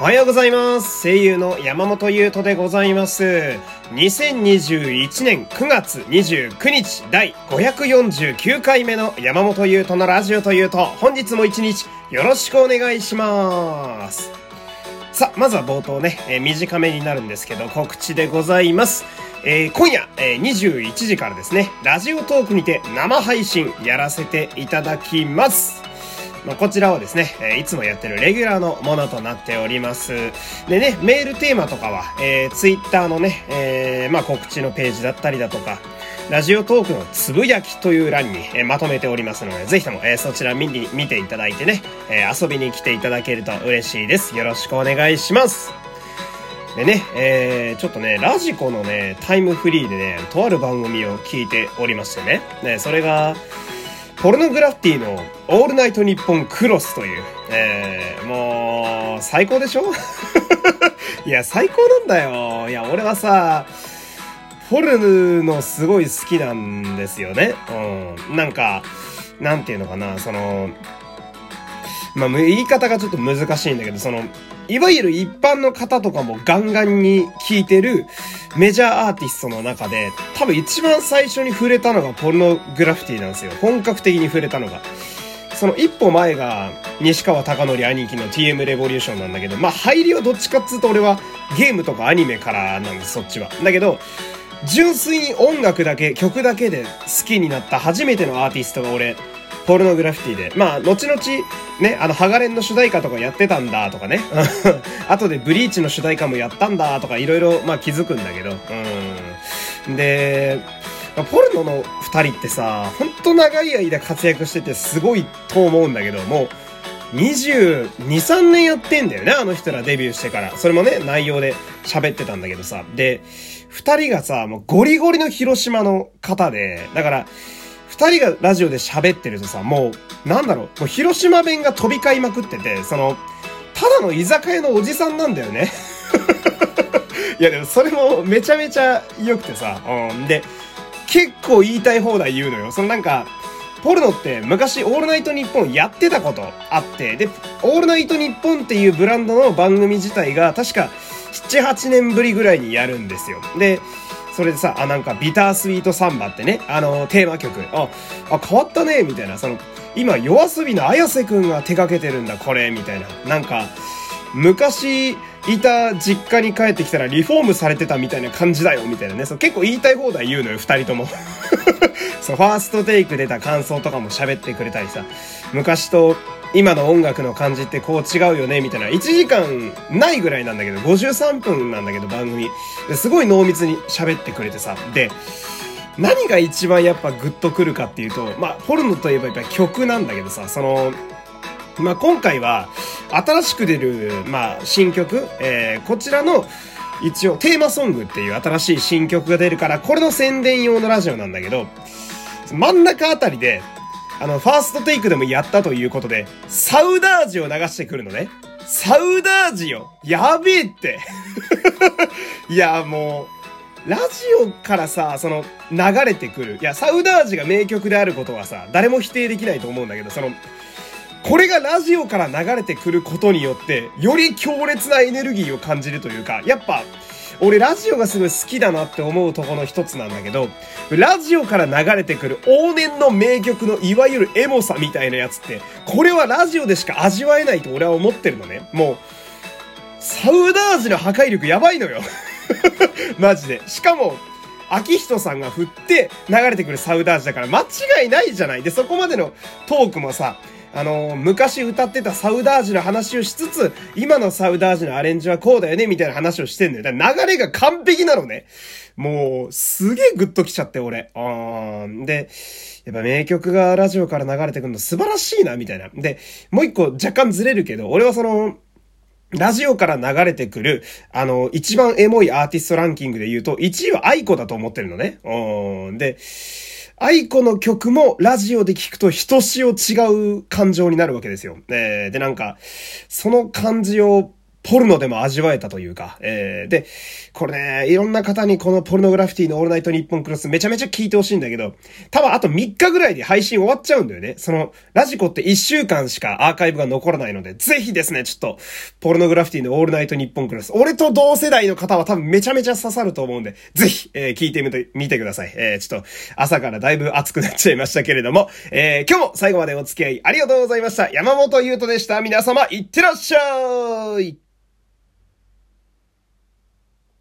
おはようございます。声優の山本優斗でございます。2021年9月29日第549回目の山本優斗のラジオというと、本日も一日よろしくお願いします。さあ、まずは冒頭ね、えー短めになるんですけど、告知でございます。えー今夜、えー21時からですね、ラジオトークにて生配信やらせていただきます。まあ、こちらはですね、えいつもやってるレギュラーのものとなっております。でね、メールテーマとかは、えー、ツイッターのね、えーまあ、告知のページだったりだとか、ラジオトークのつぶやきという欄に、えまとめておりますので、ぜひとも、えそちら見に、見ていただいてね、え遊びに来ていただけると嬉しいです。よろしくお願いします。でね、えー、ちょっとね、ラジコのね、タイムフリーでね、とある番組を聞いておりましてね、ね、それが、ポルノグラフィティのオールナイトニッポンクロスという、えー、もう、最高でしょ？いや、最高なんだよ。いや、俺はさ、フォルのすごい好きなんですよね。うん。なんか、なんていうのかな、その、まあ、言い方がちょっと難しいんだけど、その、いわゆる一般の方とかもガンガンに聴いてるメジャーアーティストの中で、多分一番最初に触れたのがポルノグラフィティなんですよ。本格的に触れたのが。その一歩前が西川貴教兄貴の TM レボリューションなんだけど、まあ入りはどっちかっつうと俺はゲームとかアニメからなんです、そっちは。だけど、純粋に音楽だけ、曲だけで好きになった初めてのアーティストが俺、ポルノグラフィティで。まあ、後々、ね、あの、ハガレンの主題歌とかやってたんだとかね。後でブリーチの主題歌もやったんだとかいろいろ、まあ気づくんだけど。うん。で、ポルノの二人ってさ、ほんと長い間活躍しててすごいと思うんだけど、もう、22、3年やってんだよね、あの人らデビューしてから。それもね、内容で喋ってたんだけどさ。で、二人がさ、もうゴリゴリの広島の方で、だから、二人がラジオで喋ってるとさ、もう、なんだろう、もう広島弁が飛び交いまくってて、その、ただの居酒屋のおじさんなんだよね。いやでもそれもめちゃめちゃ良くてさ、うん。で、結構言いたい放題言うのよ。そのなんか、ポルノって昔オールナイトニッポンやってたことあって、で、オールナイトニッポンっていうブランドの番組自体が確か7、8年ぶりぐらいにやるんですよ。で、それでさ、あ、なんかビタースイートサンバってね、あの、テーマ曲、あ、あ、変わったね、みたいな、その、今、夜遊びの綾瀬くんが手掛けてるんだ、これ、みたいな。なんか、昔いた実家に帰ってきたらリフォームされてたみたいな感じだよ、みたいなね。そう結構言いたい放題言うのよ、二人とも。そう、ファーストテイク出た感想とかも喋ってくれたりさ、昔と今の音楽の感じってこう違うよね、みたいな。1時間ないぐらいなんだけど、53分なんだけど、番組。すごい濃密に喋ってくれてさ。で、何が一番やっぱグッとくるかっていうと、まあ、ポルノといえばやっぱ曲なんだけどさ、その、まあ、今回は、新しく出る、まあ、新曲、えー、こちらの、一応、テーマソングっていう新しい新曲が出るから、これの宣伝用のラジオなんだけど、真ん中あたりで、あの、ファーストテイクでもやったということで、サウダージを流してくるのね。サウダージよやべえって いや、もう、ラジオからさ、その、流れてくる。いや、サウダージが名曲であることはさ、誰も否定できないと思うんだけど、その、これがラジオから流れてくることによって、より強烈なエネルギーを感じるというか、やっぱ、俺ラジオがすごい好きだなって思うとこの一つなんだけど、ラジオから流れてくる往年の名曲のいわゆるエモさみたいなやつって、これはラジオでしか味わえないと俺は思ってるのね。もう、サウダージの破壊力やばいのよ。マジで。しかも、秋人さんが振って流れてくるサウダージだから間違いないじゃない。で、そこまでのトークもさ、あの昔歌ってたサウダージの話をしつつ、今のサウダージのアレンジはこうだよね、みたいな話をしてんだよ。だから流れが完璧なのね。もう、すげえグッときちゃって、俺。あーで、やっぱ名曲がラジオから流れてくるの素晴らしいな、みたいな。で、もう一個若干ずれるけど、俺はその、ラジオから流れてくる、あの、一番エモいアーティストランキングで言うと、1位は愛子だと思ってるのね。うん。で、aikoの曲もラジオで聴くとひとしお違う感情になるわけですよ。えーで、なんか、その感じをポルノでも味わえたというか、えー、で、これね、いろんな方にこのポルノグラフィティのオールナイトニッポンクロスめちゃめちゃ聞いてほしいんだけど、多分あと3日ぐらいで配信終わっちゃうんだよね。その、ラジコって1週間しかアーカイブが残らないので、ぜひですね、ちょっと、ポルノグラフィティのオールナイトニッポンクロス、俺と同世代の方は多分めちゃめちゃ刺さると思うんで、ぜひ、えー、聞いてみて、みてください。えー、ちょっと、朝からだいぶ熱くなっちゃいましたけれども、えー、今日も最後までお付き合いありがとうございました。山本優斗でした。皆様、いってらっしゃい